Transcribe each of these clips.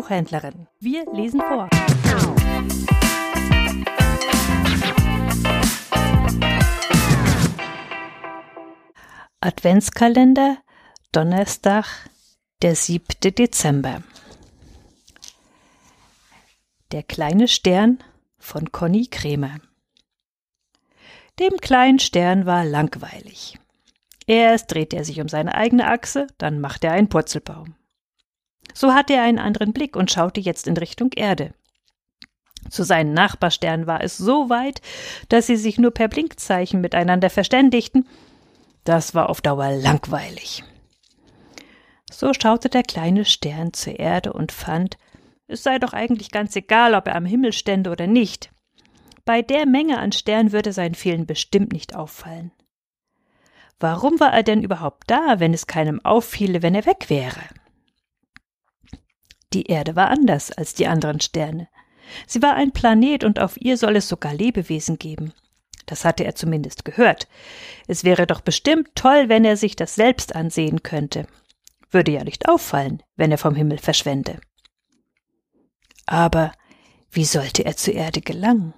Kinderbuchhändlerin. Wir lesen vor. Adventskalender, Donnerstag, der 7. Dezember. Der kleine Stern von Conny Kremer. Dem kleinen Stern war langweilig. Erst dreht er sich um seine eigene Achse, dann macht er einen Purzelbaum. So hatte er einen anderen Blick und schaute jetzt in Richtung Erde. Zu seinen Nachbarsternen war es so weit, dass sie sich nur per Blinkzeichen miteinander verständigten. Das war auf Dauer langweilig. So schaute der kleine Stern zur Erde und fand, es sei doch eigentlich ganz egal, ob er am Himmel stände oder nicht. Bei der Menge an Sternen würde sein Fehlen bestimmt nicht auffallen. Warum war er denn überhaupt da, wenn es keinem auffiele, wenn er weg wäre? Die Erde war anders als die anderen Sterne. Sie war ein Planet und auf ihr soll es sogar Lebewesen geben. Das hatte er zumindest gehört. Es wäre doch bestimmt toll, wenn er sich das selbst ansehen könnte. Würde ja nicht auffallen, wenn er vom Himmel verschwände. Aber wie sollte er zur Erde gelangen?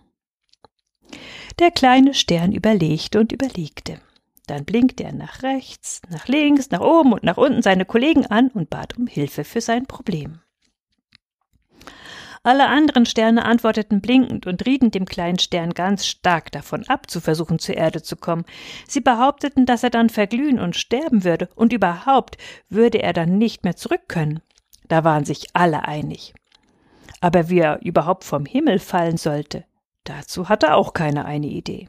Der kleine Stern überlegte und überlegte. Dann blinkte er nach rechts, nach links, nach oben und nach unten seine Kollegen an und bat um Hilfe für sein Problem. Alle anderen Sterne antworteten blinkend und rieten dem kleinen Stern ganz stark davon ab, zu versuchen, zur Erde zu kommen. Sie behaupteten, dass er dann verglühen und sterben würde, und überhaupt würde er dann nicht mehr zurück können. Da waren sich alle einig. Aber wie er überhaupt vom Himmel fallen sollte, dazu hatte auch keiner eine Idee.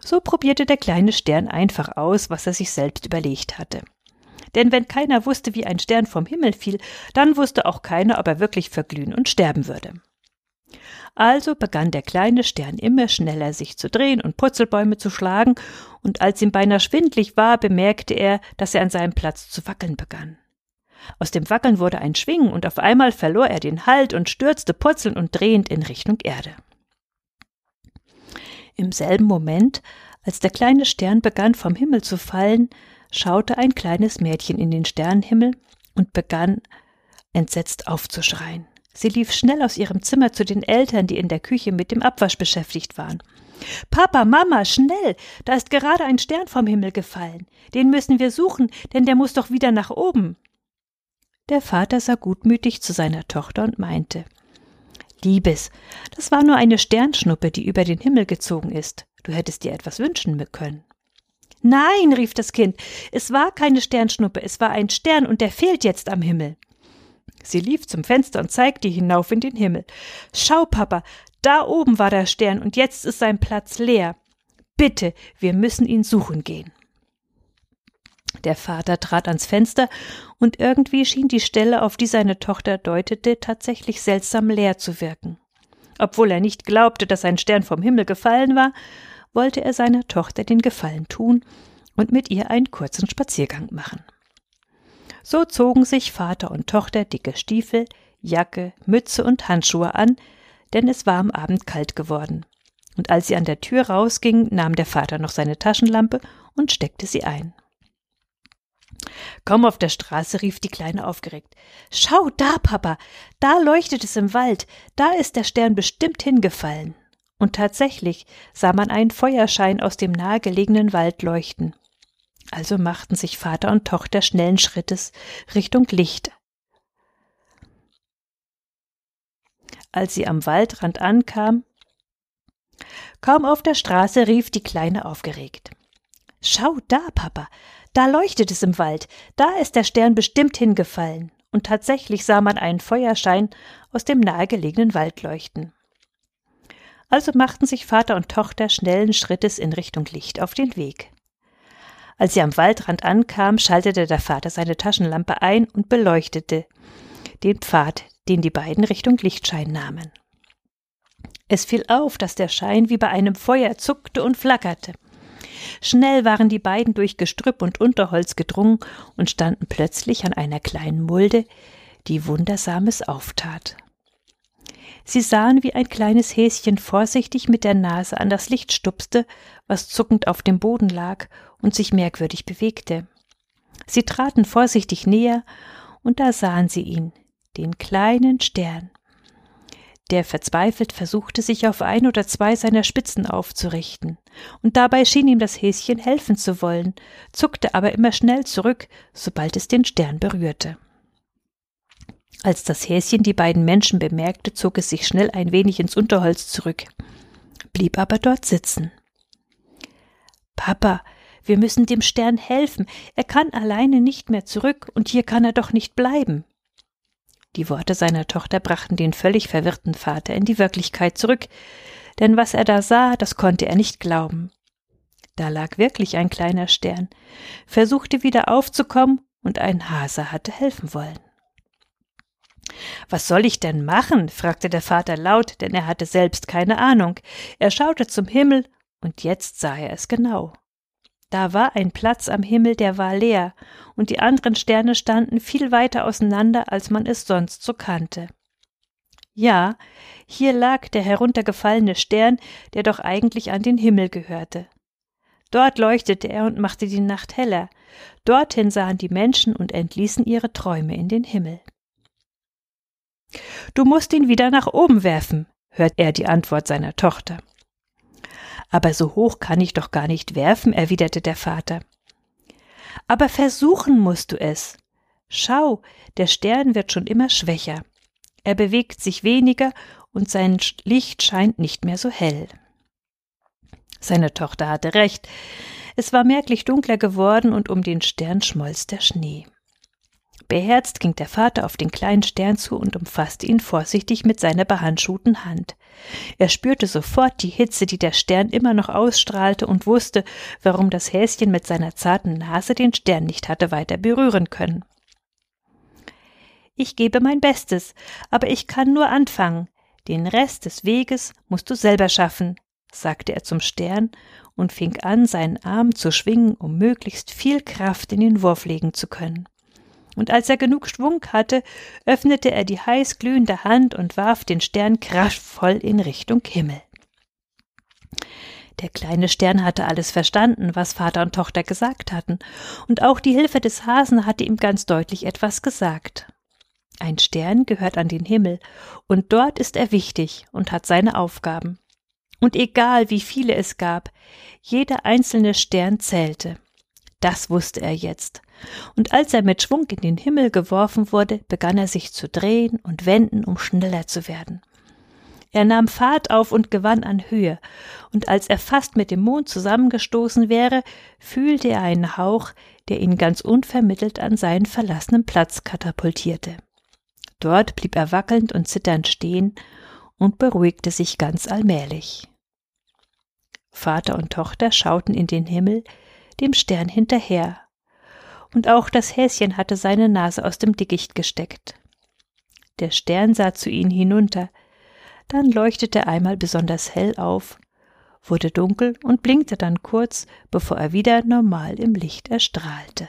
So probierte der kleine Stern einfach aus, was er sich selbst überlegt hatte. Denn wenn keiner wusste, wie ein Stern vom Himmel fiel, dann wusste auch keiner, ob er wirklich verglühen und sterben würde. Also begann der kleine Stern immer schneller sich zu drehen und Purzelbäume zu schlagen, und als ihm beinahe schwindlig war, bemerkte er, dass er an seinem Platz zu wackeln begann. Aus dem Wackeln wurde ein Schwingen, und auf einmal verlor er den Halt und stürzte purzelnd und drehend in Richtung Erde. Im selben Moment, als der kleine Stern begann vom Himmel zu fallen, schaute ein kleines Mädchen in den Sternenhimmel und begann entsetzt aufzuschreien. Sie lief schnell aus ihrem Zimmer zu den Eltern, die in der Küche mit dem Abwasch beschäftigt waren. Papa, Mama, schnell. Da ist gerade ein Stern vom Himmel gefallen. Den müssen wir suchen, denn der muss doch wieder nach oben. Der Vater sah gutmütig zu seiner Tochter und meinte Liebes, das war nur eine Sternschnuppe, die über den Himmel gezogen ist. Du hättest dir etwas wünschen können. Nein, rief das Kind, es war keine Sternschnuppe, es war ein Stern und der fehlt jetzt am Himmel. Sie lief zum Fenster und zeigte hinauf in den Himmel. Schau, Papa, da oben war der Stern und jetzt ist sein Platz leer. Bitte, wir müssen ihn suchen gehen. Der Vater trat ans Fenster, und irgendwie schien die Stelle, auf die seine Tochter deutete, tatsächlich seltsam leer zu wirken. Obwohl er nicht glaubte, dass ein Stern vom Himmel gefallen war, wollte er seiner Tochter den Gefallen tun und mit ihr einen kurzen Spaziergang machen. So zogen sich Vater und Tochter dicke Stiefel, Jacke, Mütze und Handschuhe an, denn es war am Abend kalt geworden. Und als sie an der Tür rausgingen, nahm der Vater noch seine Taschenlampe und steckte sie ein. Komm auf der Straße, rief die Kleine aufgeregt. Schau da, Papa, da leuchtet es im Wald, da ist der Stern bestimmt hingefallen und tatsächlich sah man einen Feuerschein aus dem nahegelegenen Wald leuchten. Also machten sich Vater und Tochter schnellen Schrittes Richtung Licht. Als sie am Waldrand ankam, kaum auf der Straße rief die Kleine aufgeregt. Schau da, Papa, da leuchtet es im Wald, da ist der Stern bestimmt hingefallen. Und tatsächlich sah man einen Feuerschein aus dem nahegelegenen Wald leuchten. Also machten sich Vater und Tochter schnellen Schrittes in Richtung Licht auf den Weg. Als sie am Waldrand ankam, schaltete der Vater seine Taschenlampe ein und beleuchtete den Pfad, den die beiden Richtung Lichtschein nahmen. Es fiel auf, dass der Schein wie bei einem Feuer zuckte und flackerte. Schnell waren die beiden durch Gestrüpp und Unterholz gedrungen und standen plötzlich an einer kleinen Mulde, die Wundersames auftat. Sie sahen, wie ein kleines Häschen vorsichtig mit der Nase an das Licht stupste, was zuckend auf dem Boden lag und sich merkwürdig bewegte. Sie traten vorsichtig näher, und da sahen sie ihn, den kleinen Stern. Der verzweifelt versuchte, sich auf ein oder zwei seiner Spitzen aufzurichten, und dabei schien ihm das Häschen helfen zu wollen, zuckte aber immer schnell zurück, sobald es den Stern berührte. Als das Häschen die beiden Menschen bemerkte, zog es sich schnell ein wenig ins Unterholz zurück, blieb aber dort sitzen. Papa, wir müssen dem Stern helfen, er kann alleine nicht mehr zurück, und hier kann er doch nicht bleiben. Die Worte seiner Tochter brachten den völlig verwirrten Vater in die Wirklichkeit zurück, denn was er da sah, das konnte er nicht glauben. Da lag wirklich ein kleiner Stern, versuchte wieder aufzukommen, und ein Hase hatte helfen wollen. Was soll ich denn machen? fragte der Vater laut, denn er hatte selbst keine Ahnung. Er schaute zum Himmel, und jetzt sah er es genau. Da war ein Platz am Himmel, der war leer, und die anderen Sterne standen viel weiter auseinander, als man es sonst so kannte. Ja, hier lag der heruntergefallene Stern, der doch eigentlich an den Himmel gehörte. Dort leuchtete er und machte die Nacht heller. Dorthin sahen die Menschen und entließen ihre Träume in den Himmel. Du musst ihn wieder nach oben werfen, hört er die Antwort seiner Tochter. Aber so hoch kann ich doch gar nicht werfen, erwiderte der Vater. Aber versuchen musst du es. Schau, der Stern wird schon immer schwächer. Er bewegt sich weniger und sein Licht scheint nicht mehr so hell. Seine Tochter hatte recht. Es war merklich dunkler geworden und um den Stern schmolz der Schnee. Beherzt ging der Vater auf den kleinen Stern zu und umfasste ihn vorsichtig mit seiner behandschuhten Hand. Er spürte sofort die Hitze, die der Stern immer noch ausstrahlte, und wusste, warum das Häschen mit seiner zarten Nase den Stern nicht hatte weiter berühren können. Ich gebe mein Bestes, aber ich kann nur anfangen. Den Rest des Weges musst du selber schaffen, sagte er zum Stern und fing an, seinen Arm zu schwingen, um möglichst viel Kraft in den Wurf legen zu können und als er genug Schwung hatte, öffnete er die heiß glühende Hand und warf den Stern kraftvoll in Richtung Himmel. Der kleine Stern hatte alles verstanden, was Vater und Tochter gesagt hatten, und auch die Hilfe des Hasen hatte ihm ganz deutlich etwas gesagt. Ein Stern gehört an den Himmel, und dort ist er wichtig und hat seine Aufgaben. Und egal wie viele es gab, jeder einzelne Stern zählte. Das wusste er jetzt. Und als er mit Schwung in den Himmel geworfen wurde, begann er sich zu drehen und wenden, um schneller zu werden. Er nahm Fahrt auf und gewann an Höhe, und als er fast mit dem Mond zusammengestoßen wäre, fühlte er einen Hauch, der ihn ganz unvermittelt an seinen verlassenen Platz katapultierte. Dort blieb er wackelnd und zitternd stehen und beruhigte sich ganz allmählich. Vater und Tochter schauten in den Himmel, dem Stern hinterher, und auch das Häschen hatte seine Nase aus dem Dickicht gesteckt. Der Stern sah zu ihnen hinunter, dann leuchtete er einmal besonders hell auf, wurde dunkel und blinkte dann kurz, bevor er wieder normal im Licht erstrahlte.